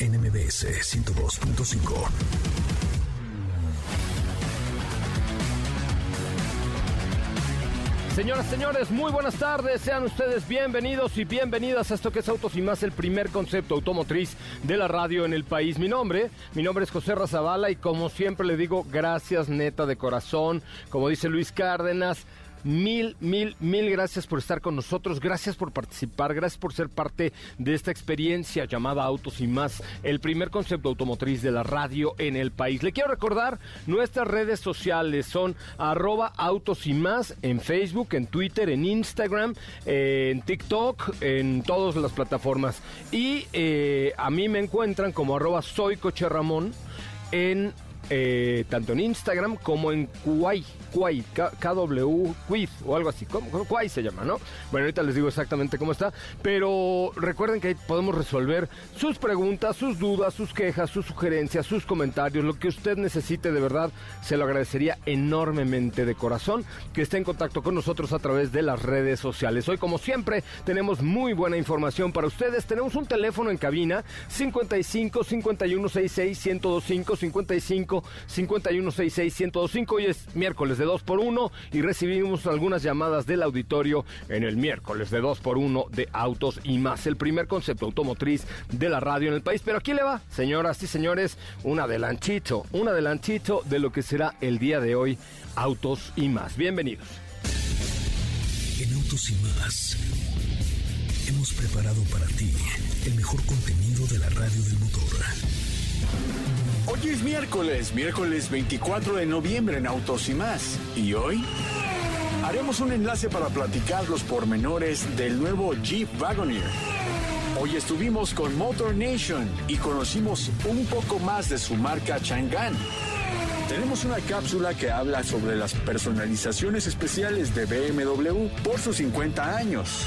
NMBS 102.5. Señoras, señores, muy buenas tardes. Sean ustedes bienvenidos y bienvenidas a esto que es Autos y Más, el primer concepto automotriz de la radio en el país. Mi nombre, mi nombre es José Razabala y como siempre le digo, gracias neta de corazón. Como dice Luis Cárdenas, Mil, mil, mil gracias por estar con nosotros, gracias por participar, gracias por ser parte de esta experiencia llamada Autos y más, el primer concepto automotriz de la radio en el país. Le quiero recordar, nuestras redes sociales son arroba autos y más en Facebook, en Twitter, en Instagram, en TikTok, en todas las plataformas. Y eh, a mí me encuentran como arroba soy en eh, tanto en Instagram como en Kuwait KW Quiz o algo así. Quay se llama, ¿no? Bueno, ahorita les digo exactamente cómo está. Pero recuerden que ahí podemos resolver sus preguntas, sus dudas, sus quejas, sus sugerencias, sus comentarios, lo que usted necesite de verdad. Se lo agradecería enormemente de corazón que esté en contacto con nosotros a través de las redes sociales. Hoy, como siempre, tenemos muy buena información para ustedes. Tenemos un teléfono en cabina 55 51 66 1025 55 51 66 1025. Hoy es miércoles de 2 por 1 y recibimos algunas llamadas del auditorio en el miércoles de 2 por 1 de Autos y más, el primer concepto automotriz de la radio en el país. Pero aquí le va, señoras y señores, un adelantito, un adelantito de lo que será el día de hoy, Autos y más. Bienvenidos. En Autos y más hemos preparado para ti el mejor contenido de la radio del motor. Hoy es miércoles, miércoles 24 de noviembre en Autos y más. Y hoy haremos un enlace para platicar los pormenores del nuevo Jeep Wagoneer. Hoy estuvimos con Motor Nation y conocimos un poco más de su marca Chang'an. Tenemos una cápsula que habla sobre las personalizaciones especiales de BMW por sus 50 años.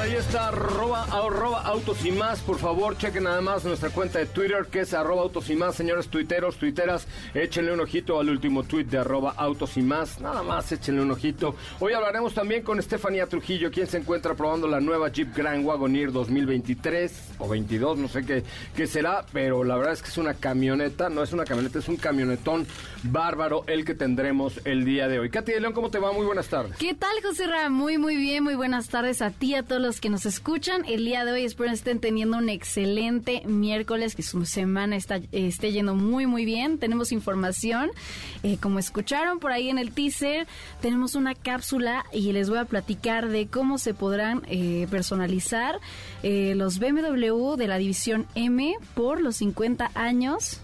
Ahí está, arroba, autos y más. Por favor, chequen nada más nuestra cuenta de Twitter, que es arroba autos y más. Señores tuiteros, tuiteras, échenle un ojito al último tweet de arroba autos y más. Nada más, échenle un ojito. Hoy hablaremos también con Estefanía Trujillo, quien se encuentra probando la nueva Jeep Grand Wagoneer 2023 o 22, no sé qué, qué será, pero la verdad es que es una camioneta, no es una camioneta, es un camionetón bárbaro el que tendremos el día de hoy. Katy de León, ¿cómo te va? Muy buenas tardes. ¿Qué tal, José Ra? Muy, muy bien, muy buenas tardes a ti a todos los que nos escuchan. El día de hoy espero estén teniendo un excelente miércoles, que su semana está, esté yendo muy, muy bien. Tenemos información, eh, como escucharon por ahí en el teaser, tenemos una cápsula y les voy a platicar de cómo se podrán eh, personalizar eh, los BMW de la división M por los 50 años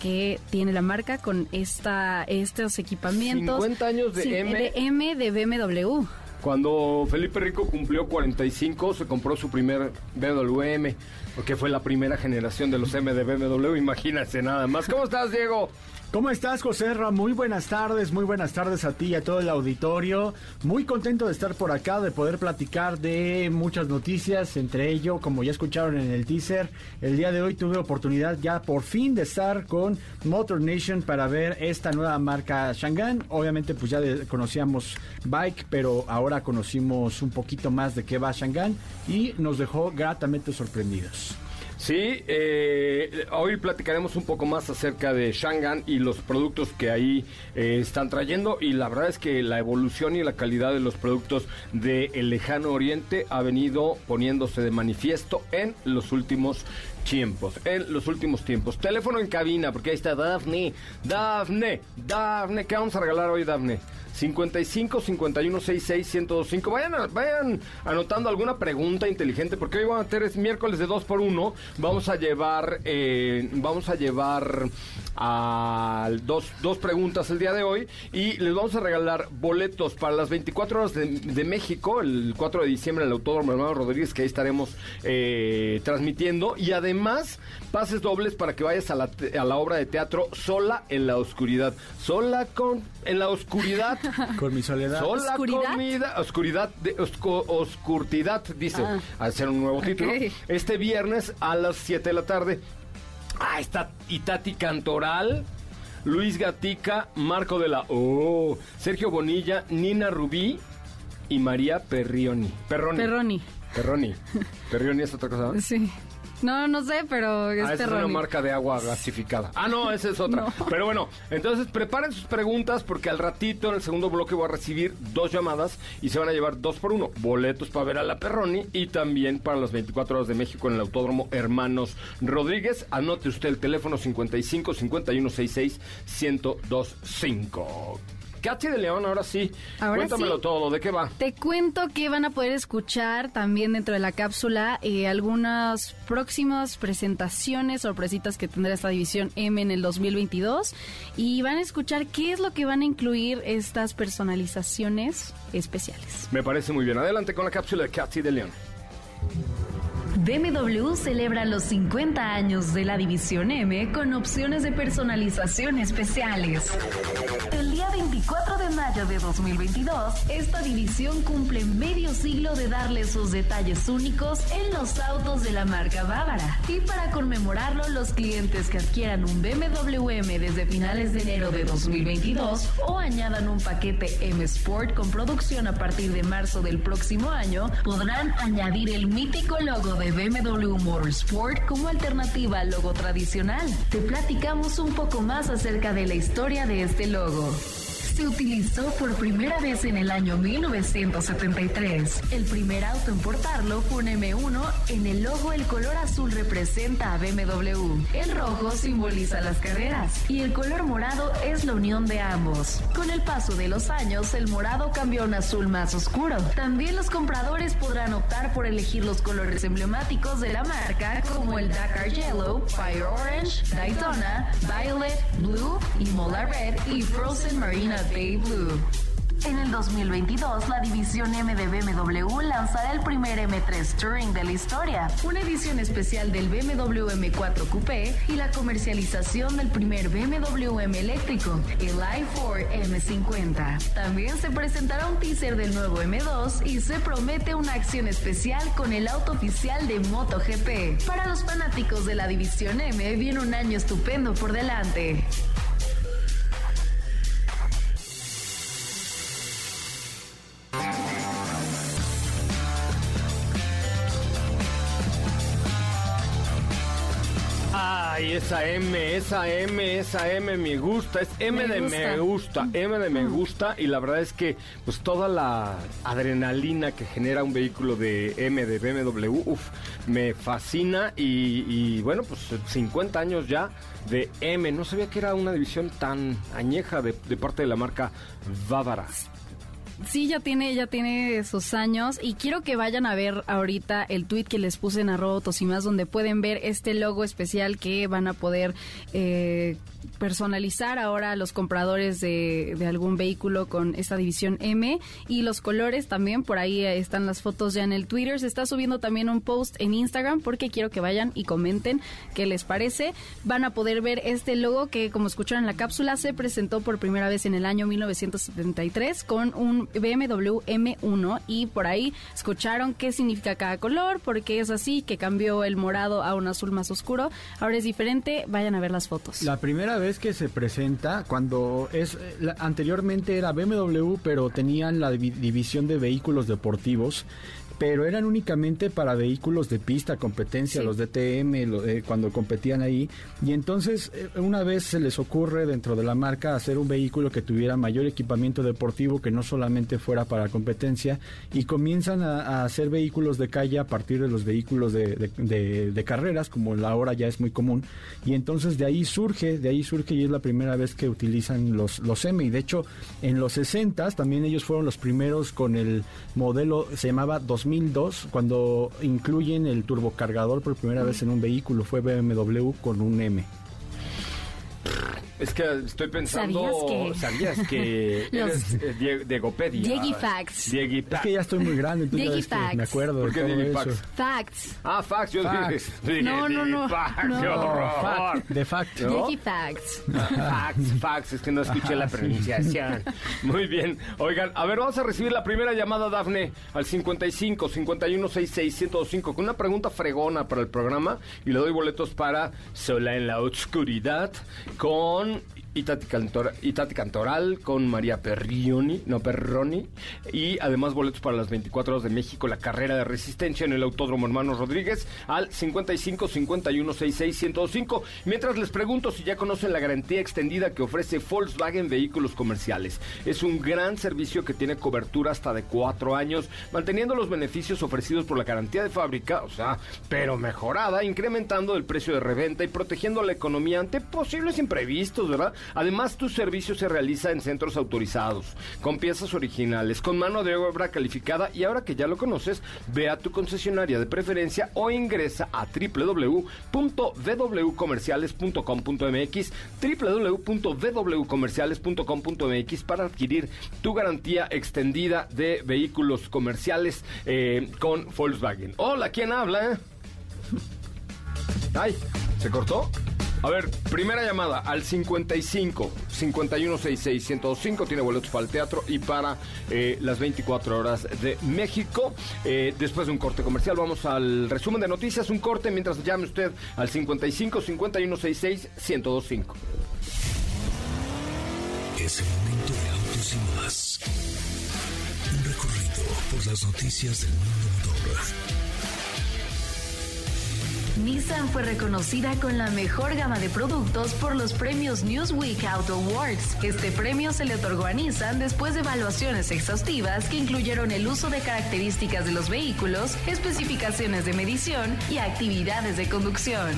que tiene la marca con esta estos equipamientos. 50 años de Sí, M. de M de BMW. Cuando Felipe Rico cumplió 45, se compró su primer BWM, porque fue la primera generación de los M de BMW, imagínense nada más. ¿Cómo estás, Diego? ¿Cómo estás, José? Muy buenas tardes, muy buenas tardes a ti y a todo el auditorio. Muy contento de estar por acá, de poder platicar de muchas noticias, entre ello, como ya escucharon en el teaser, el día de hoy tuve oportunidad ya por fin de estar con Motor Nation para ver esta nueva marca Shangan. Obviamente, pues ya conocíamos Bike, pero ahora conocimos un poquito más de qué va Shangan y nos dejó gratamente sorprendidos. Sí, eh, hoy platicaremos un poco más acerca de Shangan y los productos que ahí eh, están trayendo y la verdad es que la evolución y la calidad de los productos del lejano oriente ha venido poniéndose de manifiesto en los últimos tiempos, en los últimos tiempos. Teléfono en cabina, porque ahí está Dafne, Dafne, Dafne, ¿qué vamos a regalar hoy, Dafne? 55 51 66 1025. Vayan, vayan anotando alguna pregunta inteligente porque hoy vamos a tener es miércoles de 2 por 1 Vamos a llevar eh, vamos a llevar a dos, dos preguntas el día de hoy y les vamos a regalar boletos para las 24 horas de, México, el 4 de diciembre en el Autódromo Hermano Rodríguez, que ahí estaremos eh, transmitiendo. Y además, pases dobles para que vayas a la, a la obra de teatro sola en la oscuridad. Sola con en la oscuridad. con mi soledad. Sola ¿Oscuridad? oscuridad, de, oscurtidad, dice, Ah. al ser un nuevo título. Este viernes a las 7 de la tarde. Ah, está Itati Cantoral, Luis Gatica, Marco de la O, Sergio Bonilla, Nina Rubí y María Perrioni. Perroni. Perroni. Perroni. Perrioni es otra cosa. ¿no? Sí. No, no sé, pero es Ah, esa es una marca de agua gasificada. Ah, no, esa es otra. No. Pero bueno, entonces preparen sus preguntas porque al ratito en el segundo bloque voy a recibir dos llamadas y se van a llevar dos por uno. Boletos para ver a la Perroni y también para las 24 horas de México en el Autódromo Hermanos Rodríguez. Anote usted el teléfono 55 51 66 1025. Katy de León, ahora sí. Ahora Cuéntamelo sí. todo, ¿de qué va? Te cuento que van a poder escuchar también dentro de la cápsula eh, algunas próximas presentaciones, sorpresitas que tendrá esta división M en el 2022 y van a escuchar qué es lo que van a incluir estas personalizaciones especiales. Me parece muy bien. Adelante con la cápsula de Katy de León. BMW celebra los 50 años de la División M con opciones de personalización especiales. El día 24 de mayo de 2022, esta división cumple medio siglo de darle sus detalles únicos en los autos de la marca Bávara. Y para conmemorarlo, los clientes que adquieran un BMW M desde finales de enero de 2022 o añadan un paquete M Sport con producción a partir de marzo del próximo año, podrán añadir el mítico logo de BMW Motorsport como alternativa al logo tradicional. Te platicamos un poco más acerca de la historia de este logo. Se utilizó por primera vez en el año 1973. El primer auto en portarlo fue un M1. En el logo el color azul representa a BMW. El rojo simboliza las carreras y el color morado es la unión de ambos. Con el paso de los años, el morado cambió a un azul más oscuro. También los compradores podrán optar por elegir los colores emblemáticos de la marca como el Dakar Yellow, Fire Orange, Daytona, Violet, Blue, Imola Red y Frozen Marina En el 2022, la división M de BMW lanzará el primer M3 Touring de la historia, una edición especial del BMW M4 Coupé y la comercialización del primer BMW M eléctrico, el i4 M50. También se presentará un teaser del nuevo M2 y se promete una acción especial con el auto oficial de MotoGP. Para los fanáticos de la división M, viene un año estupendo por delante. Esa M, esa M, esa M me gusta, es M Me de gusta. me gusta, M de me gusta y la verdad es que pues toda la adrenalina que genera un vehículo de M de BMW, uf, me fascina y, y, bueno, pues 50 años ya de M, no sabía que era una división tan añeja de, de parte de la marca Bávara. Sí, ya tiene, ya tiene sus años y quiero que vayan a ver ahorita el tweet que les puse en arroba Tosimas donde pueden ver este logo especial que van a poder eh, personalizar ahora los compradores de, de, algún vehículo con esta división M y los colores también, por ahí están las fotos ya en el Twitter, se está subiendo también un post en Instagram porque quiero que vayan y comenten qué les parece. Van a poder ver este logo que como escucharon en la cápsula se presentó por primera vez en el año 1973 con un BMW M1 y por ahí escucharon qué significa cada color, porque es así, que cambió el morado a un azul más oscuro. Ahora es diferente, vayan a ver las fotos. La primera vez que se presenta, cuando es anteriormente era BMW, pero tenían la división de vehículos deportivos pero eran únicamente para vehículos de pista, competencia, los DTM, lo, eh, cuando competían ahí. Y entonces, eh, una vez se les ocurre dentro de la marca hacer un vehículo que tuviera mayor equipamiento deportivo, que no solamente fuera para competencia, y comienzan a, hacer vehículos de calle a partir de los vehículos de, carreras, como la hora ya es muy común. Y entonces de ahí surge, de ahí surge y es la primera vez que utilizan los, los M. Y de hecho, en los 60 también ellos fueron los primeros con el modelo, se llamaba 2002, cuando incluyen el turbocargador por primera vez en un vehículo, fue BMW con un M. Es que estoy pensando. ¿Sabías que? eres eh, Diegopedia. Diegifax. Es que ya estoy muy grande, entonces me acuerdo. ¿Por qué Diegifax? Facts. Ah, facts. Yo facts. dije. No, no, no. no. de fact. Diegifax. Facts, facts. Es que no escuché la pronunciación. Muy bien. Oigan, a ver, vamos a recibir la primera llamada, Dafne, al 55 51 66 105 con una pregunta fregona para el programa y le doy boletos para Sola en la Oscuridad con Itati, Cantoral con María Perrioni, no Perroni, y además boletos para las 24 horas de México, la carrera de resistencia en el Autódromo Hermanos Rodríguez al 55 51 66 105. Mientras les pregunto si ya conocen la garantía extendida que ofrece Volkswagen Vehículos Comerciales. Es un gran servicio que tiene cobertura hasta de cuatro años, manteniendo los beneficios ofrecidos por la garantía de fábrica, o sea, pero mejorada, incrementando el precio de reventa y protegiendo la economía ante posibles imprevistos, ¿verdad? Además, tu servicio se realiza en centros autorizados, con piezas originales, con mano de obra calificada y ahora que ya lo conoces, ve a tu concesionaria de preferencia o ingresa a www.wwcomerciales.com.mx www.wwcomerciales.com.mx para adquirir tu garantía extendida de vehículos comerciales eh, con Volkswagen. Hola, ¿quién habla? Ay, ¿se cortó? A ver, primera llamada al 55 5166 105. Tiene boletos para el teatro y para eh, las 24 horas de México. Eh, después de un corte comercial, vamos al resumen de noticias. Un corte mientras llame usted al 55 5166 1025. Es el momento de autos y más. Un recorrido por las noticias del mundo motor Nissan fue reconocida con la mejor gama de productos por los premios Newsweek Auto Awards. Este premio se le otorgó a Nissan después de evaluaciones exhaustivas que incluyeron el uso de características de los vehículos, especificaciones de medición y actividades de conducción.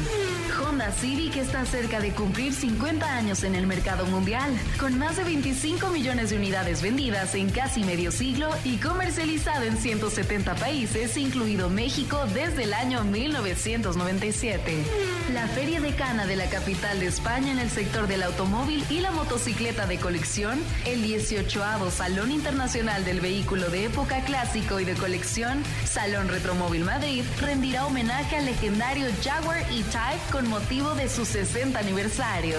Honda Civic está cerca de cumplir 50 años en el mercado mundial, con más de 25 millones de unidades vendidas en casi medio siglo y comercializado en 170 países, incluido México desde el año 1990. La Feria de Cana de la capital de España en el sector del automóvil y la motocicleta de colección, el 18 Salón Internacional del Vehículo de Época Clásico y de Colección, Salón Retromóvil Madrid, rendirá homenaje al legendario Jaguar E-Type con motivo de su 60 aniversario.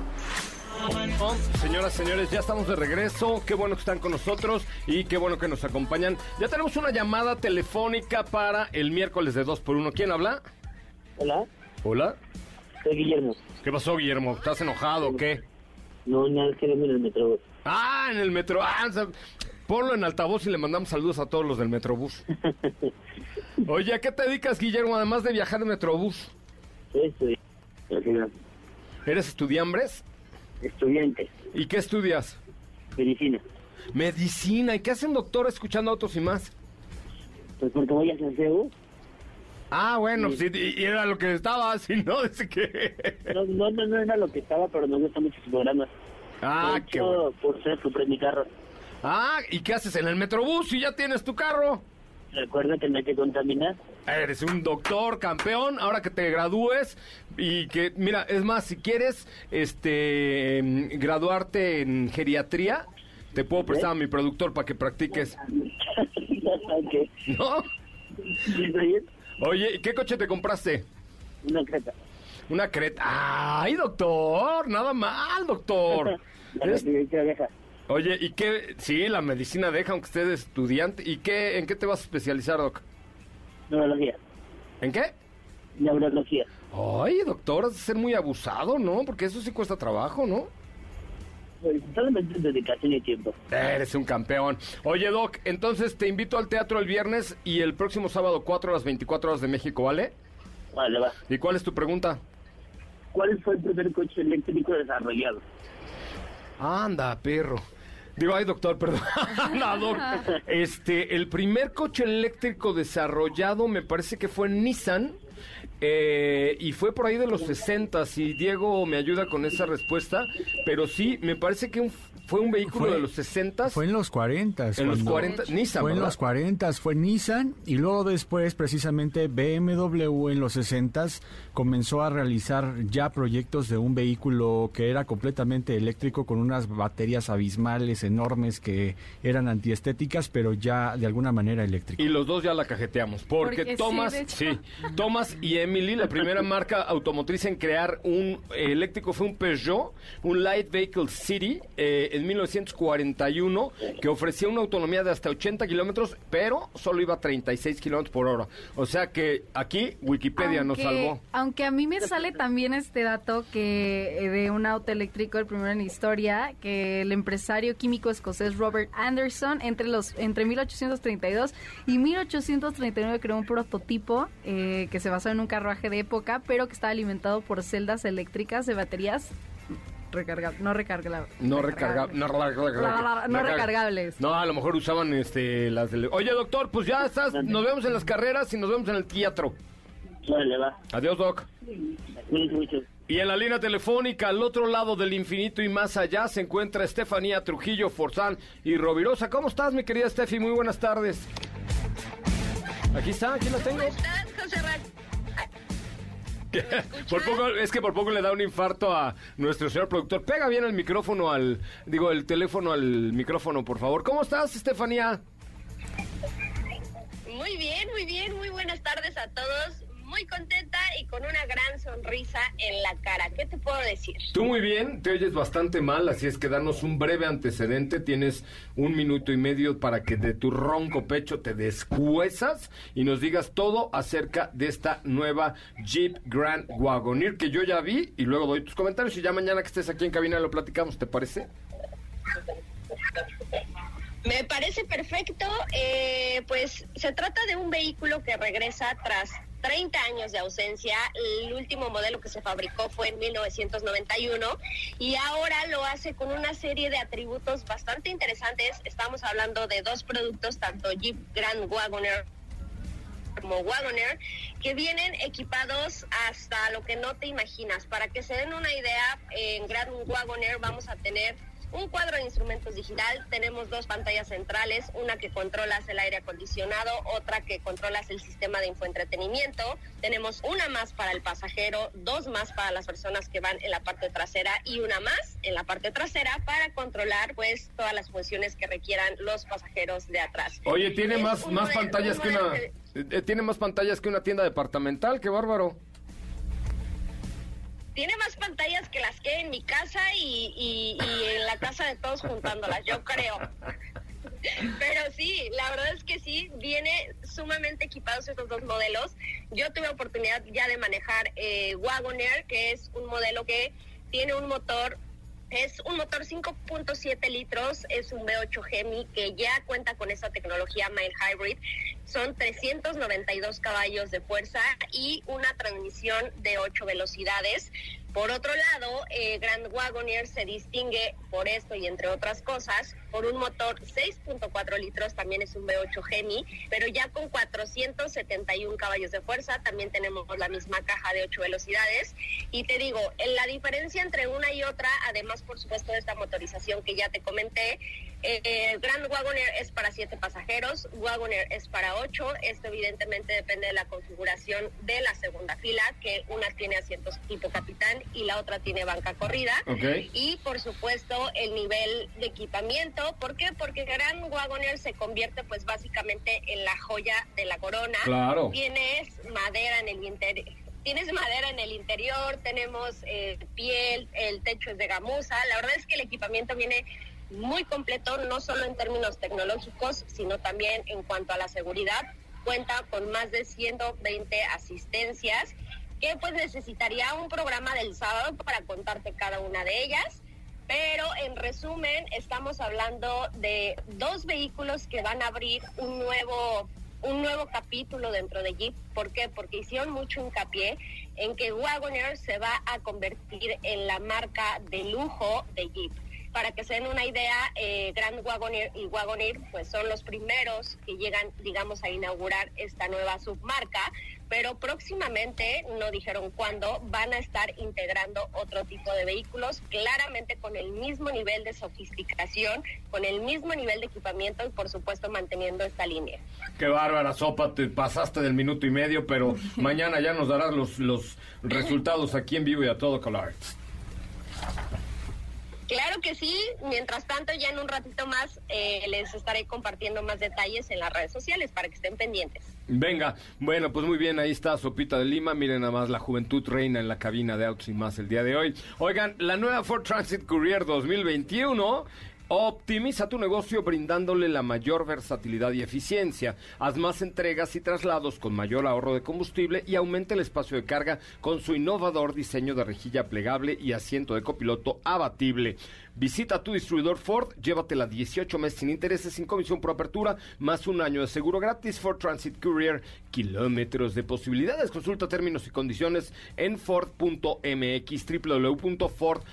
Señoras, señores, ya estamos de regreso. Qué bueno que están con nosotros y qué bueno que nos acompañan. Ya tenemos una llamada telefónica para el miércoles de 2 por 1 ¿Quién habla? Hola. Hola. Soy Guillermo. ¿Qué pasó, Guillermo? ¿Estás enojado o qué? No, nada, queremos en el metro. Ah, en el metro. Ah, ponlo en altavoz y le mandamos saludos a todos los del Metrobús. Oye, ¿a qué te dedicas, Guillermo, además de viajar en Metrobús? Soy estudiante. ¿Eres estudiambres? Estudiante. ¿Y qué estudias? Medicina. Medicina. ¿Y qué hace un doctor escuchando autos y más? Pues porque voy a San CEU. Ah, bueno, y, y era lo que estaba, si no, dice que... No, no, no, no era lo que estaba, pero me gusta mucho su programa. Ah, De qué hecho, bueno. Por ser compré mi carro. Ah, ¿y qué haces en el Metrobús si ya tienes tu carro? Recuerda que no hay que contaminar. Eres un doctor, campeón, ahora que te gradúes y que, mira, es más, si quieres este em, graduarte en geriatría, te puedo prestar a mi productor para que practiques. ¿no? Oye, ¿y qué coche te compraste? Una creta. Una creta. ¡Ay, doctor! Nada mal, doctor. La. Oye, ¿y qué? Sí, la medicina deja, aunque estés estudiante. ¿Y qué, en qué te vas a especializar, doc? Neurología. ¿En qué? Neurología. Ay, doctor, has de ser muy abusado, ¿no? Porque eso sí cuesta trabajo, ¿no? Pues, solamente dedicación y tiempo. Eres un campeón. Oye, Doc, entonces te invito al teatro el viernes y el próximo sábado 4 a las 24 horas de México, ¿vale? Vale, va. ¿Y cuál es tu pregunta? ¿Cuál fue el primer coche eléctrico desarrollado? Anda, perro. Digo, ay, doctor, perdón. no, doc. Este, el primer coche eléctrico desarrollado me parece que fue Nissan. eh, y fue por ahí de los 60 y Diego me ayuda con esa respuesta, pero sí, me parece que un- fue un vehículo Fue- de los 60 Fue en los 40. en los 40 Nissan, Fue en los 40, fue Nissan y luego después precisamente BMW en los 60 comenzó a realizar ya proyectos de un vehículo que era completamente eléctrico con unas baterías abismales enormes que eran antiestéticas pero ya de alguna manera eléctricas. Y los dos ya la cajeteamos. Porque, Porque sí, Thomas, sí, Thomas y Emily, la primera marca automotriz en crear un eh, eléctrico fue un Peugeot, un Light Vehicle City, eh, en 1941, que ofrecía una autonomía de hasta 80 kilómetros, pero solo iba a 36 kilómetros por hora. O sea que aquí Wikipedia nos salvó. Aunque a mí me sale también este dato que eh, de un auto eléctrico, el primero en la historia, que el empresario químico escocés Robert Anderson entre los entre 1832 y 1839 creó un prototipo eh, que se basó en un carruaje de época, pero que estaba alimentado por celdas eléctricas de baterías recargables, no recargables. No recarga, no, recarga- No recargables. No, a lo mejor usaban este las del- Oye, doctor, pues ya estás, nos vemos en las carreras y nos vemos en el teatro. Vale, va. Adiós, doc. Y en la línea telefónica, al otro lado del infinito y más allá, se encuentra Estefanía Trujillo Forzán y Rovirosa. ¿Cómo estás, mi querida Steffi? Muy buenas tardes. Aquí está, aquí la tengo. ¿Cómo estás, José Por poco, es que por poco le da un infarto a nuestro señor productor. Pega bien el micrófono al, digo, el teléfono al micrófono, por favor. ¿Cómo estás, Estefanía? Muy bien, muy bien, muy buenas tardes a todos. Muy contenta y con una gran sonrisa en la cara. ¿Qué te puedo decir? Tú muy bien, te oyes bastante mal, así es que danos un breve antecedente. Tienes un minuto y medio para que de tu ronco pecho te descuesas y nos digas todo acerca de esta nueva Jeep Grand Wagoneer que yo ya vi y luego doy tus comentarios y ya mañana que estés aquí en cabina lo platicamos, ¿te parece? Me parece perfecto. eh, pues se trata de un vehículo que regresa tras 30 años de ausencia. El último modelo que se fabricó fue en 1991 y ahora lo hace con una serie de atributos bastante interesantes. Estamos hablando de dos productos, tanto Jeep Grand Wagoneer como Wagoneer, que vienen equipados hasta lo que no te imaginas. Para que se den una idea, en Grand Wagoneer vamos a tener un cuadro de instrumentos digital, tenemos dos pantallas centrales, una que controlas el aire acondicionado, otra que controlas el sistema de infoentretenimiento, tenemos una más para el pasajero, dos más para las personas que van en la parte trasera y una más en la parte trasera para controlar pues todas las funciones que requieran los pasajeros de atrás. Oye, tiene Es más, más pantallas que una... que- eh, tiene más pantallas que una tienda departamental, qué bárbaro. Tiene más pantallas que las que hay en mi casa y, y- en la casa de todos juntándolas, yo creo. Pero sí, sí, la verdad es que sí, viene sumamente equipados estos dos modelos. Yo tuve oportunidad ya de manejar eh, Wagoner, que es un modelo que tiene un motor es un motor 5.7 litros, es un V8 Gemi que ya cuenta con esa tecnología Mild Hybrid. Son 392 caballos de fuerza y una transmisión de 8 velocidades. Por otro lado, eh, Grand Wagoneer se distingue por esto y entre otras cosas por un motor 6.4 litros, también es un V8 Gemi, pero ya con 471 caballos de fuerza, también tenemos la misma caja de 8 velocidades. Y te digo, en la diferencia entre una y otra, además por supuesto de esta motorización que ya te comenté, eh, Grand Wagoneer es para 7 pasajeros, Wagoneer es para 8, esto evidentemente depende de la configuración de la segunda fila, que una tiene asientos tipo capitán y la otra tiene banca corrida. Y por supuesto el nivel de equipamiento, ¿por qué? Porque Grand Wagoneer se convierte pues básicamente en la joya de la corona. Claro. Tienes madera en el interior. Tienes madera en el interior, tenemos eh, piel, el techo es de gamuza. La verdad es que el equipamiento viene muy completo, no solo en términos tecnológicos, sino también en cuanto a la seguridad. Cuenta con más de 120 asistencias que pues necesitaría un programa del sábado para contarte cada una de ellas. Pero en resumen, estamos hablando de dos vehículos que van a abrir un nuevo un nuevo capítulo dentro de Jeep. ¿Por qué? Porque hicieron mucho hincapié en que Wagoneer se va a convertir en la marca de lujo de Jeep. Para que se den una idea, eh, Grand Wagoneer y Wagoneer pues son los primeros que llegan, digamos, a inaugurar esta nueva submarca, pero próximamente, no dijeron cuándo, van a estar integrando otro tipo de vehículos, claramente con el mismo nivel de sofisticación, con el mismo nivel de equipamiento y por supuesto manteniendo esta línea. Qué bárbara sopa, te pasaste del minuto y medio, pero mañana ya nos darás los, los resultados aquí en vivo y a todo color. Claro que sí. Mientras tanto, ya en un ratito más eh, les estaré compartiendo más detalles en las redes sociales para que estén pendientes. Venga, bueno, pues muy bien, ahí está Sopita de Lima. Miren nada más, la juventud reina en la cabina de Autos y más el día de hoy. Oigan, la nueva Ford Transit Courier 2021 Optimiza tu negocio brindándole la mayor versatilidad y eficiencia. Haz más entregas y traslados con mayor ahorro de combustible y aumenta el espacio de carga con su innovador diseño de rejilla plegable y asiento de copiloto abatible. Visita tu distribuidor Ford, llévatela 18 meses sin intereses, sin comisión por apertura, más un año de seguro gratis. Ford Transit Courier, kilómetros de posibilidades. Consulta términos y condiciones en Ford.mx, www.ford.mx.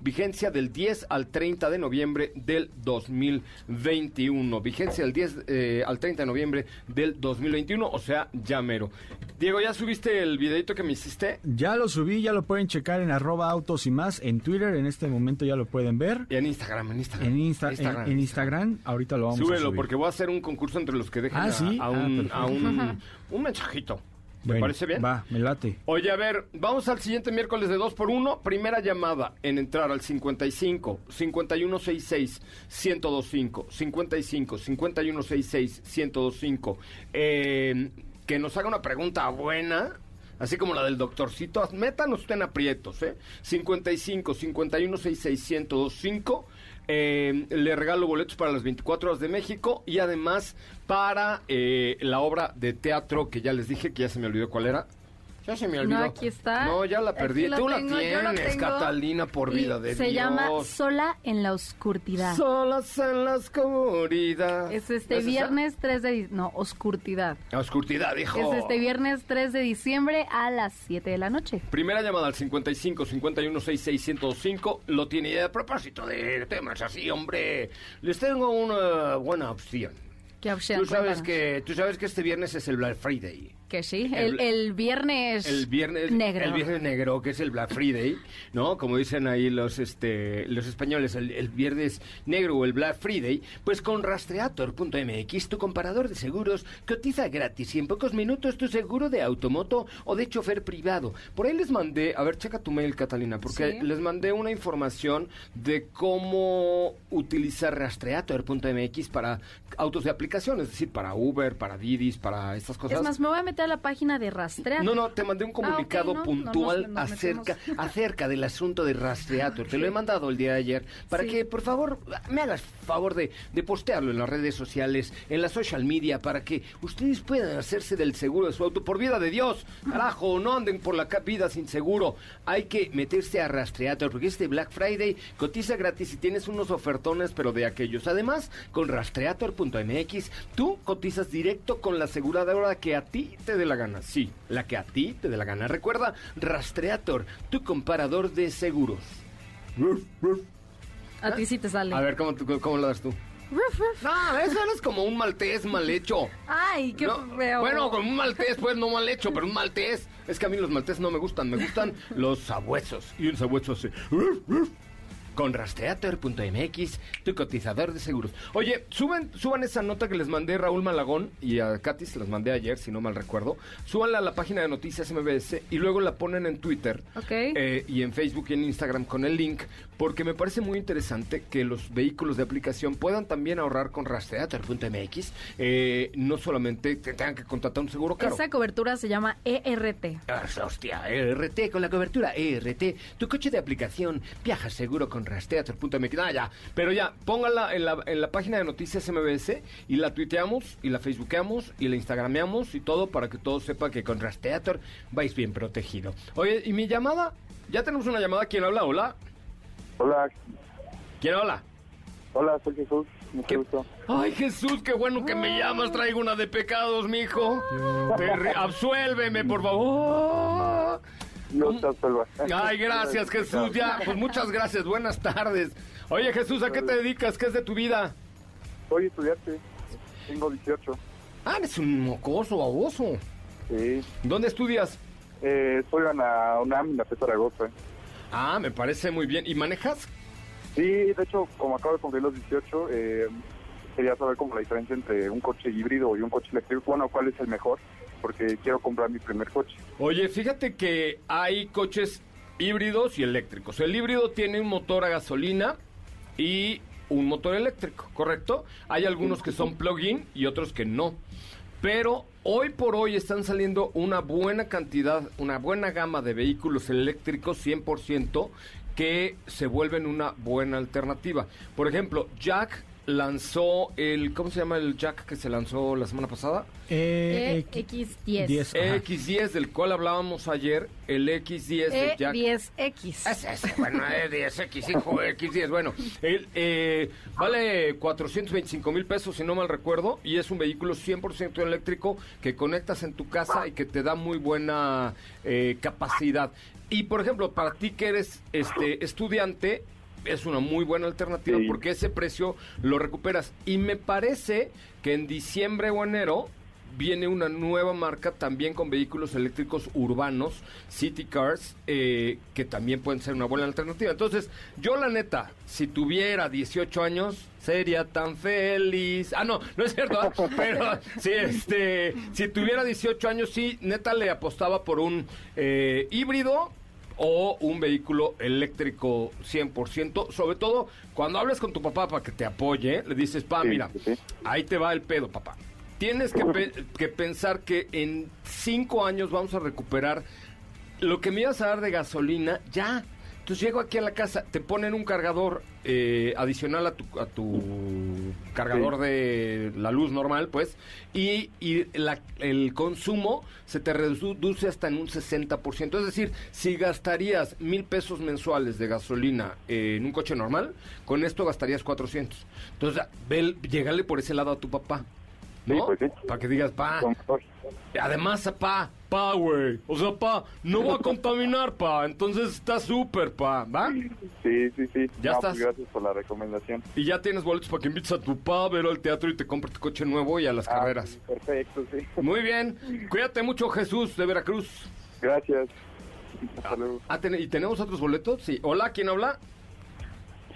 Vigencia del 10 al 30 de noviembre del 2021. Vigencia del 10 eh, al 30 de noviembre del 2021, o sea, ya mero. Diego, ¿ya subiste el videito que me hiciste? Ya lo subí, ya lo pueden checar en arroba autos y más en Twitter, en este momento ya lo pueden ver. Y en Instagram, en Instagram. En, Insta- en- en Instagram, ahorita lo vamos a Súbelo, subir. porque voy a hacer un concurso entre los que dejen Ah, a, ¿sí? a Ah, un, perfecto. a un, un mensajito. ¿Te Bueno, parece bien? Va, me late. Oye, a ver, vamos al siguiente miércoles de 2 por 1 Primera llamada en entrar al 55 5166 1025 55 5166 1025 eh, Que nos haga una pregunta buena. Así como la del doctorcito, métanos usted en aprietos, ¿eh? 55 5166 1025 eh, le regalo boletos para las 24 horas de México y además para eh, la obra de teatro que ya les dije que ya se me olvidó cuál era. Ya se me olvidó. No, aquí está. No, ya la perdí. Tú tengo, la lo tienes, tengo. Catalina, por Y vida de se Dios. llama Sola en la Oscurtidad. Solas en la oscuridad. es este esa? viernes 3 de... No, Oscurtidad. La oscuridad, hijo. Es este viernes 3 de diciembre a las 7 de la noche. Primera llamada al 55 51 66 1025 lo tiene. Y a propósito de temas así, hombre, les tengo una buena opción. ¿Qué opción? Tú sabes Cuéntanos. que tú sabes que este viernes es el Black Friday. Que sí, el- el, el viernes El viernes negro. el viernes negro, que es el Black Friday, ¿no? Como dicen ahí los este los españoles, el, el viernes negro o el Black Friday, pues con rastreator.mx, tu comparador de seguros, cotiza gratis y en pocos minutos tu seguro de automoto o de chofer privado. Por ahí les mandé, a ver, checa tu mail, Catalina, porque Sí. les mandé una información de cómo utilizar rastreator.mx para autos de aplicación, es decir, para Uber, para Didis, para estas cosas. Es más, me voy a meter a la página de Rastreator. No, no, te mandé un comunicado Ah, no, puntual no acerca, acerca del asunto de Rastreator. Te lo he mandado el día de ayer para Sí. que, por favor, me hagas favor de, de postearlo en las redes sociales, en la social media, para que ustedes puedan hacerse del seguro de su auto. Por vida de Dios, carajo, no anden por la vida sin seguro. Hay que meterse a Rastreator, porque este Black Friday cotiza gratis y tienes unos ofertones, pero de aquellos. Además, con rastreator.mx, tú cotizas directo con la aseguradora que a ti te dé la gana. Sí, la que a ti te dé la gana. Recuerda, Rastreator, tu comparador de seguros. A ti sí te sale. A ver, ¿cómo, tú- cómo lo das tú? No, eso es como un maltés mal hecho. Ay, qué No, feo. Bueno, con un maltés, pues no mal hecho, pero un maltés. Es que a mí los maltés no me gustan, me gustan los sabuesos. Y un sabueso así. Con rastreator.mx, tu cotizador de seguros. Oye, suben, suban esa nota que les mandé Raúl Malagón y a Katy se las mandé ayer, si no mal recuerdo. Súbanla a la página de Noticias MBS y luego la ponen en Twitter Ok. eh, y en Facebook y en Instagram con el link, porque me parece muy interesante que los vehículos de aplicación puedan también ahorrar con rastreator.mx. Eh, no solamente que tengan que contratar un seguro caro. Esa cobertura se llama ERT. Ah, Hostia, ERT, con la cobertura ERT, tu coche de aplicación viaja seguro con rastreator.mx. Ah, ya, pero ya, póngala en la, en la página de Noticias MBS y la tuiteamos y la facebookeamos y la instagrameamos y todo para que todos sepan que con Rastreator vais bien protegido. Oye, ¿y mi llamada? Ya tenemos una llamada. ¿Quién habla? Hola. Hola, ¿Quién habla? hola, soy Jesús, mucho gusto. Ay, Jesús, qué bueno que me llamas. Traigo una de pecados, mijo. Te absuélveme, por favor. No te absuelvas. Ay, gracias, Jesús. Ya, pues muchas gracias. Buenas tardes. Oye, Jesús, ¿a qué te dedicas? ¿Qué es de tu vida? Soy estudiante, tengo 18. Ah, eres un mocoso, baboso. Sí. ¿Dónde estudias? Eh, estoy en la UNAM, en la Zaragoza. Ah, me parece muy bien. ¿Y manejas? Sí, de hecho, como acabo de cumplir los 18, eh, quería saber como la diferencia entre un coche híbrido y un coche eléctrico. Bueno, ¿cuál es el mejor? Porque quiero comprar mi primer coche. Oye, fíjate que hay coches híbridos y eléctricos. El híbrido tiene un motor a gasolina y un motor eléctrico, ¿correcto? Hay algunos que son plug-in y otros que no. Pero hoy por hoy están saliendo una buena cantidad, una buena gama de vehículos eléctricos 100% que se vuelven una buena alternativa. Por ejemplo, Jack lanzó el, ¿cómo se llama el Jack que se lanzó la semana pasada? Eh, X10. 10, ajá. X10 del cual hablábamos ayer, el X10 de Jack. E10X. Ese, ese, bueno, E10X, hijo, X10, bueno, el, eh, vale 425 mil pesos, si no mal recuerdo, y es un vehículo 100% eléctrico que conectas en tu casa y que te da muy buena eh, capacidad. Y, por ejemplo, para ti que eres este estudiante, es una muy buena alternativa Sí. porque ese precio lo recuperas. Y me parece que en diciembre o enero viene una nueva marca también con vehículos eléctricos urbanos, City Cars, eh, que también pueden ser una buena alternativa. Entonces, yo la neta, si tuviera 18 años, sería tan feliz. Ah, no, no es cierto, ¿ah? pero sí, este, si tuviera 18 años, sí, neta le apostaba por un eh, híbrido o un vehículo eléctrico 100%, sobre todo cuando hables con tu papá para que te apoye, le dices, pa, mira, ahí te va el pedo, papá. Tienes que, pe- que pensar que en cinco años vamos a recuperar lo que me ibas a dar de gasolina, ya. Entonces llego aquí a la casa, te ponen un cargador eh, adicional a tu, a tu cargador Sí. de la luz normal, pues, y, y la- el consumo se te reduce hasta en un 60%. Es decir, si gastarías mil pesos mensuales de gasolina eh, en un coche normal, con esto gastarías 400. Entonces, ve, llégale por ese lado a tu papá. ¿No? Sí, pues sí. Para que digas, pa. Además, pa, pa, güey. O sea, pa, no va a contaminar, pa. Entonces está súper, pa, ¿va? Sí, sí, sí. Ya No, estás. pues gracias por la recomendación. Y ya tienes boletos para que invites a tu pa a ver al teatro y te compres tu coche nuevo y a las Ah, carreras. Perfecto, sí. Muy bien. Cuídate mucho, Jesús, de Veracruz. Gracias. Hasta luego. Ah, ten- ¿y tenemos otros boletos? Sí. Hola, ¿quién habla?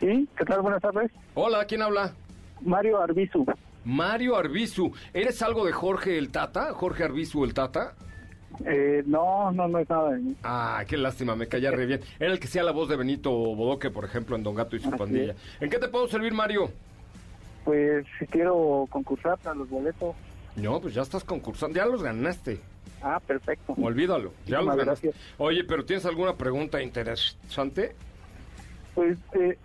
Sí, ¿qué tal? Buenas tardes. Hola, ¿quién habla? Mario Arbizu. Mario Arbizu. ¿Eres algo de Jorge el Tata? ¿Jorge Arbizu el Tata? Eh, no, no, no es nada de mí. Ah, qué lástima, me caía re bien. Era el que hacía la voz de Benito Bodoque, por ejemplo, en Don Gato y su Así pandilla. es. ¿En qué te puedo servir, Mario? Pues si quiero concursar para los boletos. No, pues ya estás concursando, ya los ganaste. Ah, perfecto. Olvídalo, ya los ganaste. gracias. Oye, pero ¿tienes alguna pregunta interesante? Pues eh,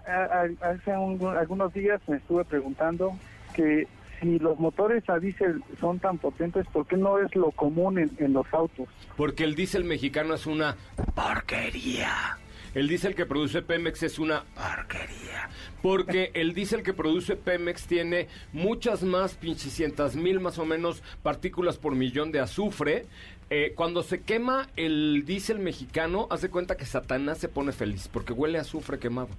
hace un- algunos días me estuve preguntando que si los motores a diésel son tan potentes, ¿por qué no es lo común en, en los autos? Porque el diésel mexicano es una porquería. El diésel que produce Pemex es una porquería. Porque el diésel que produce Pemex tiene muchas más, pinchicientas mil más o menos, partículas por millón de azufre. Eh, cuando se quema el diésel mexicano, hace cuenta que Satanás se pone feliz porque huele a azufre quemado.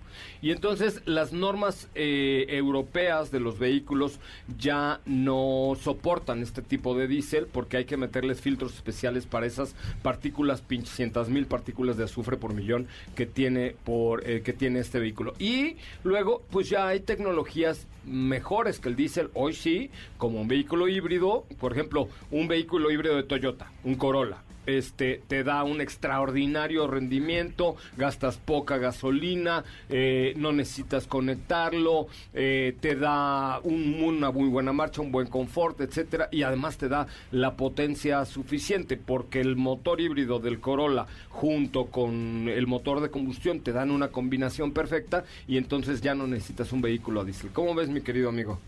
Y entonces las normas eh, europeas de los vehículos ya no soportan este tipo de diésel porque hay que meterles filtros especiales para esas partículas, pinchocientas mil partículas de azufre por millón que tiene por eh, que tiene este vehículo. Y luego, pues ya hay tecnologías mejores que el diésel hoy sí, como un vehículo híbrido, por ejemplo, un vehículo híbrido de Toyota, un Corolla. Este te da un extraordinario rendimiento, gastas poca gasolina, eh, no necesitas conectarlo, eh, te da un- una muy buena marcha, un buen confort, etcétera, y además te da la potencia suficiente, porque el motor híbrido del Corolla junto con el motor de combustión te dan una combinación perfecta y entonces ya no necesitas un vehículo a diésel. ¿Cómo ves, mi querido amigo?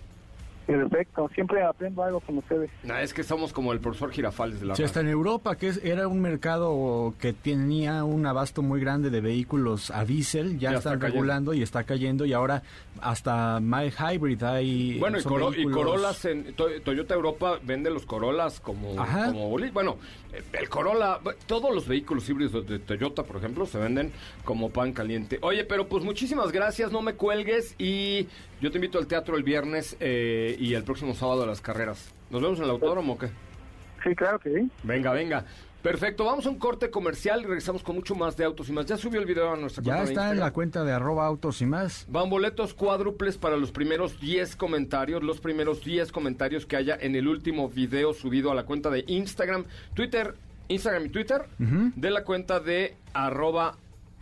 Perfecto, siempre aprendo algo con ustedes. Nah, es que somos como el profesor Girafales de la Sí, radio. hasta en Europa, que es- era un mercado que tenía un abasto muy grande de vehículos a diésel, ya, Ya está están regulando y está cayendo y ahora hasta My Hybrid hay... Bueno, y, Coro- y vehículos- Corollas, en, To- Toyota Europa vende los Corollas como, Ajá. como Bueno, eh, el Corolla, todos los vehículos híbridos de Toyota, por ejemplo, se venden como pan caliente. Oye, pero pues muchísimas gracias, no me cuelgues y yo te invito al teatro el viernes eh, y el próximo sábado a las carreras. ¿Nos vemos en el autódromo o qué? Sí, claro que sí. Venga, venga. Perfecto, vamos a un corte comercial y regresamos con mucho más de autos y más. Ya subió el video a nuestra Ya cuenta de está en la cuenta de arroba autos y más. Van boletos cuádruples para los primeros 10 comentarios, los primeros 10 comentarios que haya en el último video subido a la cuenta de Instagram, Twitter, Instagram y Twitter, de la cuenta de arroba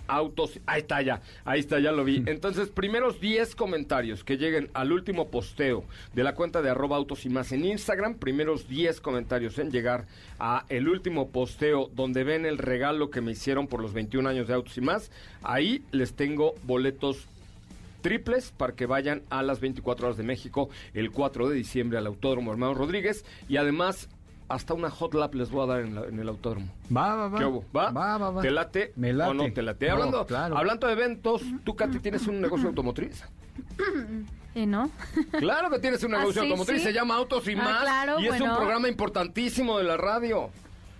autos. Ahí está ya, ahí está, ya lo vi. Entonces, primeros 10 comentarios que lleguen al último posteo de la cuenta de arroba autos y más en Instagram, primeros 10 comentarios en llegar a el último posteo donde ven el regalo que me hicieron por los 21 años de autos y más, ahí les tengo boletos triples para que vayan a las 24 horas de México el 4 de diciembre al Autódromo Hermano Rodríguez y además hasta una hot lap les voy a dar en, la- en el autódromo. Va, va, va. ¿Qué hubo? ¿Va? Va, va, va. ¿Te late? Me late. ¿O no te late? No, hablando, claro. hablando de eventos, tú, Katy, tienes un negocio automotriz. ¿Eh, no? Claro que tienes un Ah, negocio sí, automotriz, sí. se llama Autos y Ah, Más. claro, y es un bueno. programa importantísimo de la radio.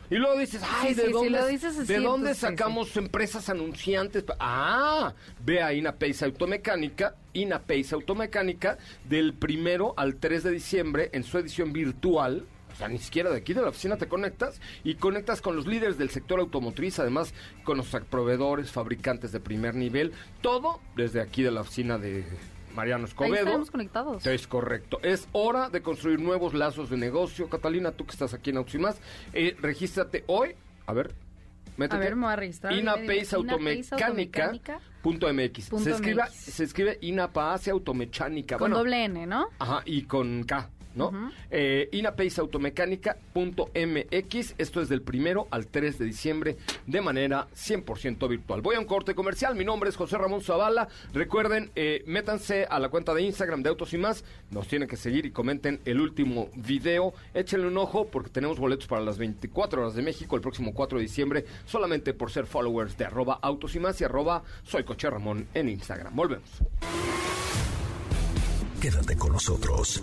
Y luego dices, ay, Sí, ¿de sí, si dónde, lo dices así, ¿de dónde entonces, sí, sacamos empresas anunciantes? Ah, ve a Inapace Automecánica, Inapace Automecánica, del primero al 3 de diciembre en su edición virtual. Sea, ni siquiera de aquí de la oficina te conectas y conectas con los líderes del sector automotriz, además con los proveedores, fabricantes de primer nivel, todo desde aquí de la oficina de Mariano Ahí Escobedo. estaremos conectados. Es correcto. Es hora de construir nuevos lazos de negocio. Catalina, tú que estás aquí en Más, eh, regístrate hoy. A ver, métete. A ver, me voy a registrar. Inapace Automecánica. Punto MX. Punto se, escribe, se escribe Inapace Automecánica. Con Bueno, doble N, ¿no? Ajá, y con K, ¿no? Eh, inapaceautomecánica.mx. Esto es del primero al 3 de diciembre de manera 100% virtual. Voy a un corte comercial. Mi nombre es José Ramón Zavala. Recuerden, eh, métanse a la cuenta de Instagram de Autos y Más. Nos tienen que seguir y comenten el último video. Échenle un ojo porque tenemos boletos para las 24 horas de México el próximo 4 de diciembre. Solamente por ser followers de arroba Autos y Más y arroba Soy Coche Ramón en Instagram. Volvemos. Quédate con nosotros.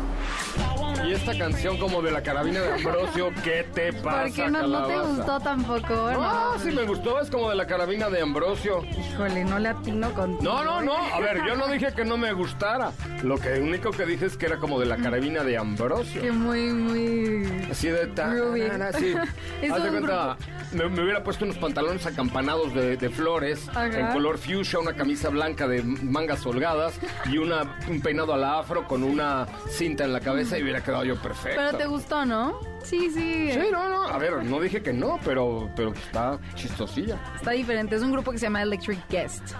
Y es esta canción como de la carabina de Ambrosio. ¿Qué te pasa, Porque no, no te gustó tampoco. No, sí me gustó, es como de la carabina de Ambrosio. Híjole, no le atino contigo. No, no, no, a ver, yo no dije que no me gustara. Lo que único que dije es que era como de la carabina de Ambrosio. Que muy, muy... Así de tan, así. Haz de cuenta, me, me hubiera puesto unos pantalones acampanados de, de flores, Ajá. en color fuchsia, una camisa blanca de mangas holgadas y una, un peinado a la afro con una cinta en la cabeza y hubiera quedado yo perfecto. Pero te gustó, ¿no? Sí, sí. Sí, no, no, a ver, no dije que no, pero, pero está chistosilla. Está diferente. Es un grupo que se llama Electric Guest.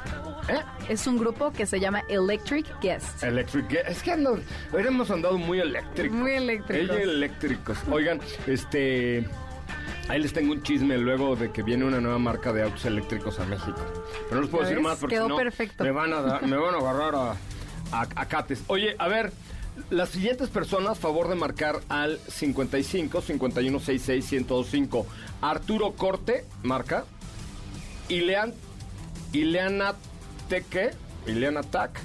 ¿Eh? Es un grupo que se llama Electric Guest. Electric, Ge- es que ando, hoy hemos andado muy eléctricos. Muy eléctricos. Ella eléctricos. Oigan, este. Ahí les tengo un chisme luego de que viene una nueva marca de autos eléctricos a México. Pero no les puedo ¿Ya decir ves? más porque Quedó no, perfecto. Me van a dar- me van a agarrar a, a, a cates. Oye, a ver, las siguientes personas, favor de marcar al 55 51 66 1025. Arturo Corte, marca. Ilean, Ileana Teque, Ileana Tac.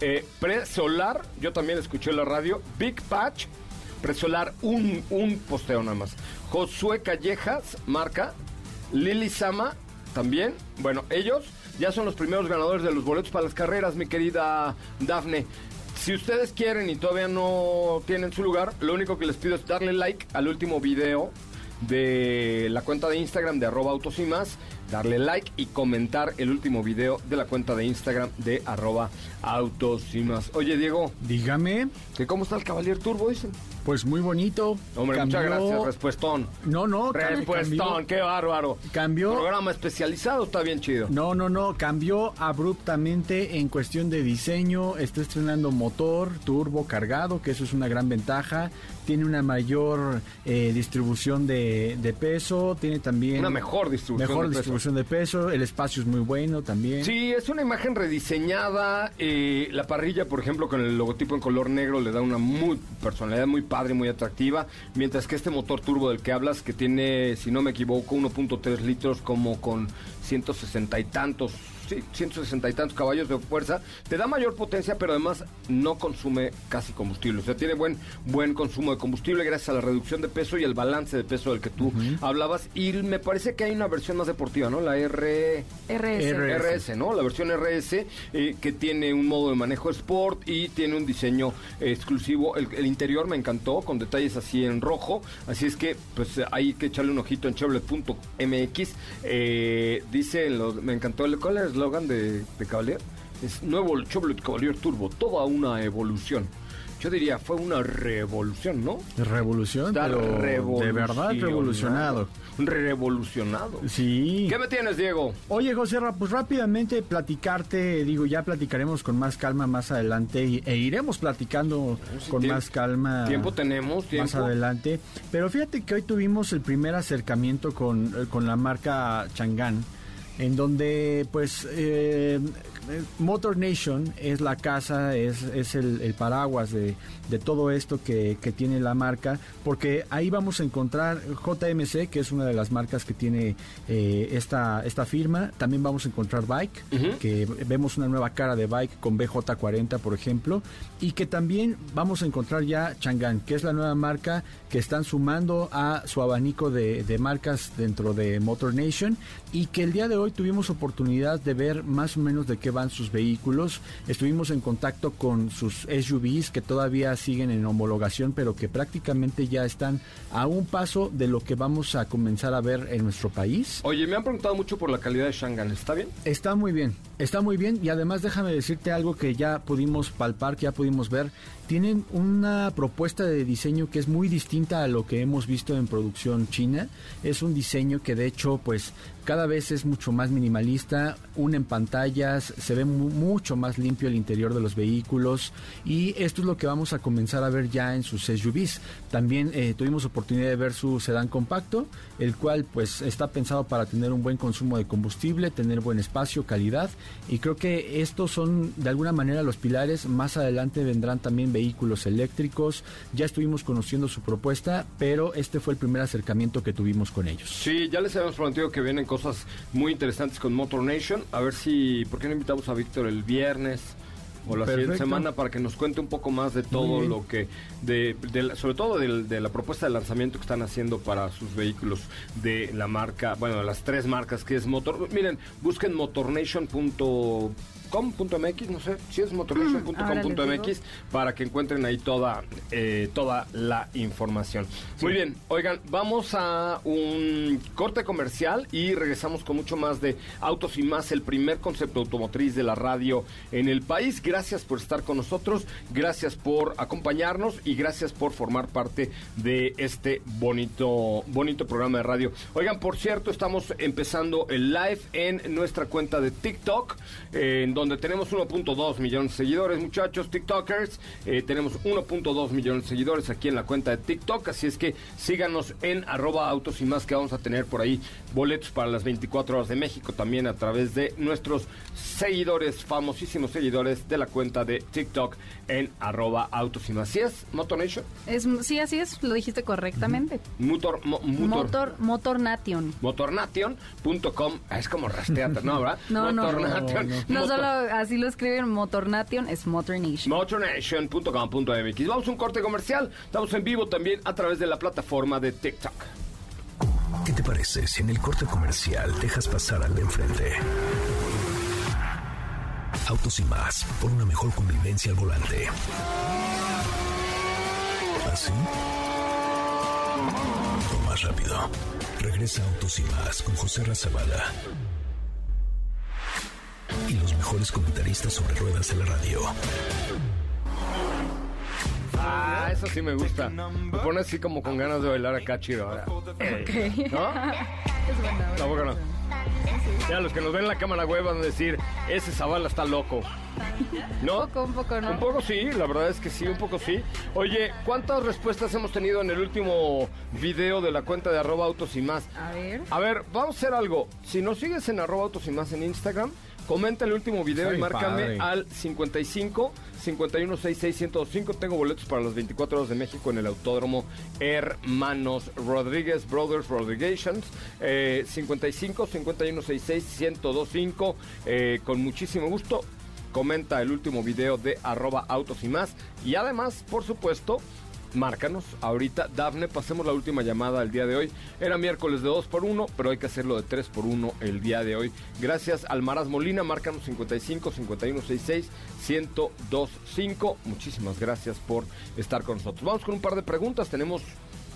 Eh, Presolar, yo también escuché la radio. Big Patch, Presolar, un, un posteo nada más. Josué Callejas, marca. Lili Sama, también. Bueno, ellos ya son los primeros ganadores de los boletos para las carreras, mi querida Dafne. Si ustedes quieren y todavía no tienen su lugar, lo único que les pido es darle like al último video de la cuenta de Instagram de arroba autos y más, darle like y comentar el último video de la cuenta de Instagram de arroba autos y más. Oye, Diego, Dígame, ¿que ¿cómo está el Cavalier Turbo? Dicen. pues muy bonito. Hombre, muchas gracias, respuestón. No, no, Respuestón, qué bárbaro. Cambió- Programa especializado, está bien chido. No, no, no, cambió abruptamente en cuestión de diseño, está estrenando motor turbo cargado, que eso es una gran ventaja, tiene una mayor eh, distribución de, de peso, tiene también... Una mejor distribución Mejor de peso. De peso, el espacio es muy bueno también. Sí, es una imagen rediseñada. eh, la parrilla, por ejemplo, con el logotipo en color negro le da una muy personalidad muy padre, muy atractiva. Mientras que este motor turbo del que hablas, que tiene, si no me equivoco, 1.3 litros, como con 160 y tantos. Sí, 160 y tantos caballos de fuerza, te da mayor potencia, pero además no consume casi combustible. O sea, tiene buen, buen consumo de combustible gracias a la reducción de peso y el balance de peso del que tú hablabas. Y me parece que hay una versión más deportiva, ¿no? La R... RS. RS, ¿no? La versión RS eh, que tiene un modo de manejo Sport y tiene un diseño exclusivo. El, el interior me encantó, con detalles así en rojo. Así es que, pues hay que echarle un ojito en Chevrolet.mx. Eh, dice, en los- me encantó el, ¿cuál es eslogan de, de Cavalier? Es nuevo el Chevrolet Cavalier Turbo, toda una evolución. Yo diría, fue una revolución, ¿no? Revolución, Está pero de verdad revolucionado. Revolucionado. Sí. ¿Qué me tienes, Diego? Oye, José, pues rápidamente platicarte, digo, ya platicaremos con más calma más adelante y- e iremos platicando sí, con más calma. tiempo tenemos, Más tiempo. adelante. Pero fíjate que hoy tuvimos el primer acercamiento con, eh, con la marca Chang'an, en donde pues eh, Motor Nation es la casa, es, es el, el paraguas de, de todo esto que, que tiene la marca, porque ahí vamos a encontrar JMC, que es una de las marcas que tiene eh, esta, esta firma, también vamos a encontrar Bike, que vemos una nueva cara de Bike con BJ40, por ejemplo, y que también vamos a encontrar ya Chang'an, que es la nueva marca que están sumando a su abanico de, de marcas dentro de Motor Nation y que el día de hoy tuvimos oportunidad de ver más o menos de qué van sus vehículos. Estuvimos en contacto con sus SUVs que todavía siguen en homologación, pero que prácticamente ya están a un paso de lo que vamos a comenzar a ver en nuestro país. Oye, me han preguntado mucho por la calidad de Shangan, ¿está bien? Está muy bien, está muy bien y además déjame decirte algo que ya pudimos palpar, que ya pudimos ver. Tienen una propuesta de diseño que es muy distinta a lo que hemos visto en producción china. Es un diseño que de hecho pues cada vez es mucho más minimalista, une en pantallas, se ve mu- mucho más limpio el interior de los vehículos y esto es lo que vamos a comenzar a ver ya en sus SUVs. También eh, tuvimos oportunidad de ver su sedán compacto, el cual pues está pensado para tener un buen consumo de combustible, tener buen espacio, calidad y creo que estos son de alguna manera los pilares. Más adelante vendrán también vehículos eléctricos. Ya estuvimos conociendo su propuesta, pero este fue el primer acercamiento que tuvimos con ellos. Sí, ya les habíamos prometido que vienen cosas muy interesantes con Motor Nation. A ver si, ¿por qué no invitamos a Víctor el viernes o la siguiente semana para que nos cuente un poco más de todo lo que, de, de sobre todo del- de, la propuesta de lanzamiento que están haciendo para sus vehículos de la marca, bueno, de las tres marcas que es Motor. Miren, busquen motornation.com.mx, no sé si es Mm, motornation.com.mx para que encuentren ahí toda, eh, toda la información. Muy bien, oigan, vamos a un corte comercial y regresamos con mucho más de Autos y más, el primer concepto automotriz de la radio en el país. Gracias por estar con nosotros, gracias por acompañarnos y gracias por formar parte de este bonito, bonito programa de radio. Oigan, por cierto, estamos empezando el live en nuestra cuenta de TikTok, eh, en donde tenemos 1.2 millones de seguidores, muchachos, TikTokers. Eh, tenemos 1.2 millones de seguidores aquí en la cuenta de TikTok, así es que síganos en arroba autos y más que vamos a tener por ahí boletos para las 24 horas de México también a través de nuestros seguidores, famosísimos seguidores de la cuenta de TikTok en arroba autos y más. ¿Sí es Motonation? Es, sí, así es, lo dijiste correctamente. Motor, mo- motor, Motor, Motor Nation. motornation.com. Ah, Es como rastreata, ¿no? ¿verdad? No, no. Motornation. No Motor- solo así lo escriben Motor Nation, es Motor Nation. motornation.com.mx. Vamos a un corte comercial. Estamos en vivo también a través de la plataforma de TikTok. ¿Qué te parece si en el corte comercial dejas pasar al de enfrente? Autos y más, por una mejor convivencia al volante. ¿Así? O más rápido. Regresa Autos y más con José Razabala. Y los mejores comentaristas sobre ruedas de la radio. Ah, eso sí me gusta. Me pone así como con ganas de bailar acá chido. ahora. ¿No? Tampoco no. Ya los que nos ven en la cámara web van a decir, ese Zavala está loco. ¿No? Un poco, un poco, ¿no? Un poco sí, la verdad es que sí, un poco sí. Oye, ¿cuántas respuestas hemos tenido en el último video de la cuenta de arroba autos y más? A ver. A ver, vamos a hacer algo. Si nos sigues en arroba autos y más en Instagram, comenta el último video y márcame padre. al 55 51 66 105. Tengo boletos para las 24 horas de México en el Autódromo Hermanos Rodríguez Brothers Rodrigations. Eh, 55 51 66 1025. Eh, con muchísimo gusto. Comenta el último video de arroba autos y más. Y además, por supuesto, Márcanos ahorita. Dafne, pasemos la última llamada el día de hoy. Era miércoles de 2 por 1 pero hay que hacerlo de 3 por 1 el día de hoy. Gracias, Almaraz Molina. Márcanos 55 51 66 1025. Muchísimas gracias por estar con nosotros. Vamos con un par de preguntas. Tenemos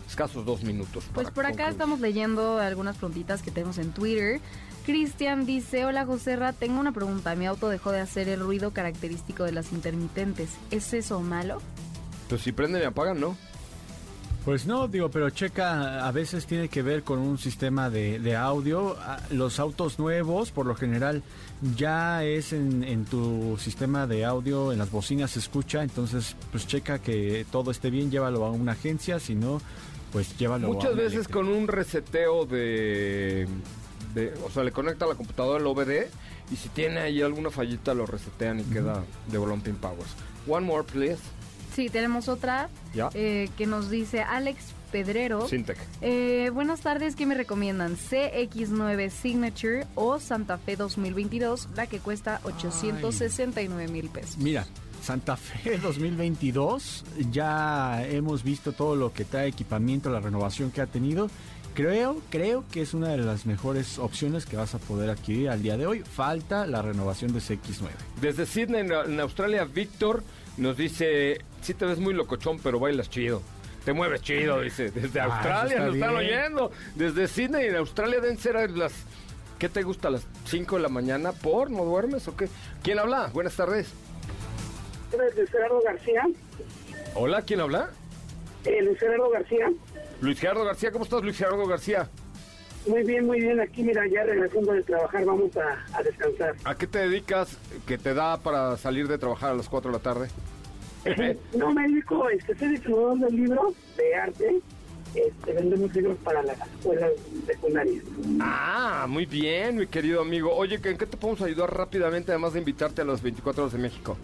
escasos dos minutos. Pues por acá concluir. estamos leyendo algunas preguntitas que tenemos en Twitter. Cristian dice, hola Joserra, tengo una pregunta. Mi auto dejó de hacer el ruido característico de las intermitentes. ¿Es eso malo? Pues si prenden y apagan, ¿no? Pues no, digo, pero checa, a veces tiene que ver con un sistema de, de audio. Ah, Los autos nuevos, por lo general, ya es en, en tu sistema de audio, en las bocinas se escucha, entonces pues checa que todo esté bien, llévalo a una agencia, si no, pues llévalo a Muchas veces eléctrica. con un reseteo de, de- O sea, le conecta a la computadora el OBD y si tiene ahí alguna fallita lo resetean y queda de Volumping Powers. One more, please. Sí, tenemos otra Ya. eh, que nos dice Alex Pedrero. Syntec. Eh, buenas tardes, ¿qué me recomiendan? CX9 Signature o Santa Fe 2022, la que cuesta 869 mil pesos. Mira, Santa Fe 2022, ya hemos visto todo lo que trae equipamiento, la renovación que ha tenido. Creo, creo que es una de las mejores opciones que vas a poder adquirir al día de hoy. Falta la renovación de CX9. Desde Sydney, en, en Australia, Víctor nos dice: Sí, te ves muy locochón, pero bailas chido. Te mueves chido, dice. Desde Ah, Australia nos está están oyendo. Desde Sydney, en Australia, deben ser a las. ¿Qué te gusta? ¿A las 5 de la mañana? ¿Por? ¿No duermes o qué? ¿Quién habla? Buenas tardes. Luis Gerardo García. Hola, ¿quién habla? Eh, Luis Gerardo García. Luis Gerardo García, ¿cómo estás, Luis Gerardo García? Muy bien, muy bien. Aquí, mira, ya regresando de trabajar, vamos a, a descansar. ¿A qué te dedicas que te da para salir de trabajar a las 4 de la tarde? No me dedico, este, soy distribuidor de libros de arte. Este, vendemos libros para las escuelas secundarias. ah, muy bien, mi querido amigo. Oye, ¿en qué te podemos ayudar rápidamente, además de invitarte a las 24 horas de México?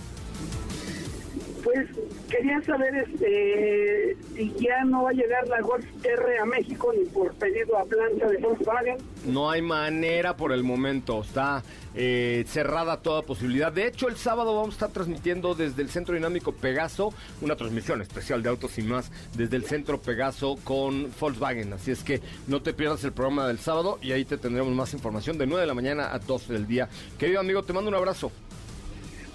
Pues quería saber este, si ya no va a llegar la Golf R a México ni por pedido a plancha de Volkswagen. No hay manera por el momento, está eh, cerrada toda posibilidad. De hecho, el sábado vamos a estar transmitiendo desde el Centro Dinámico Pegaso, una transmisión especial de Autos y más, desde el Centro Pegaso con Volkswagen. Así es que no te pierdas el programa del sábado y ahí te tendremos más información de 9 de la mañana a 12 del día. Querido amigo, te mando un abrazo.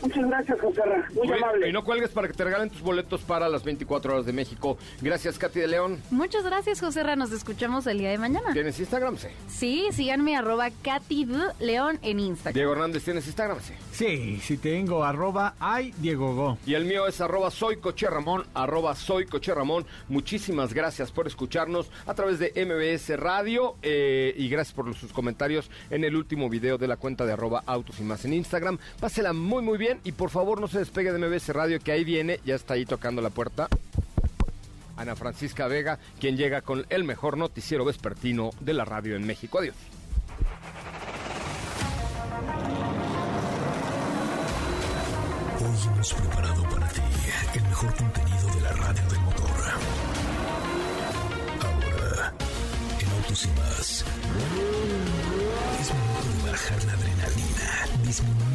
Muchas gracias, José Ra. Muy Oye, amable. Y no cuelgues para que te regalen tus boletos para las 24 horas de México. Gracias, Katy de León. Muchas gracias, José Ra. Nos escuchamos el día de mañana. ¿Tienes Instagram? Sí. Sí, síganme arroba Katy D. León en Instagram. Diego Hernández, ¿tienes Instagram? Sí. Sí, sí tengo, arroba ay Diego Go. Y el mío es arroba soy Coche Ramón, arroba soy Coche Ramón. Muchísimas gracias por escucharnos a través de MBS Radio eh, y gracias por sus comentarios en el último video de la cuenta de arroba autos y más en Instagram. Pásela muy muy bien y por favor no se despegue de MBS Radio que ahí viene, ya está ahí tocando la puerta. Ana Francisca Vega, quien llega con el mejor noticiero vespertino de la radio en México. Adiós. Hoy hemos preparado para ti el mejor contenido de la radio del motor. Ahora, en Autos y más, es momento de bajar la adrenalina, disminuir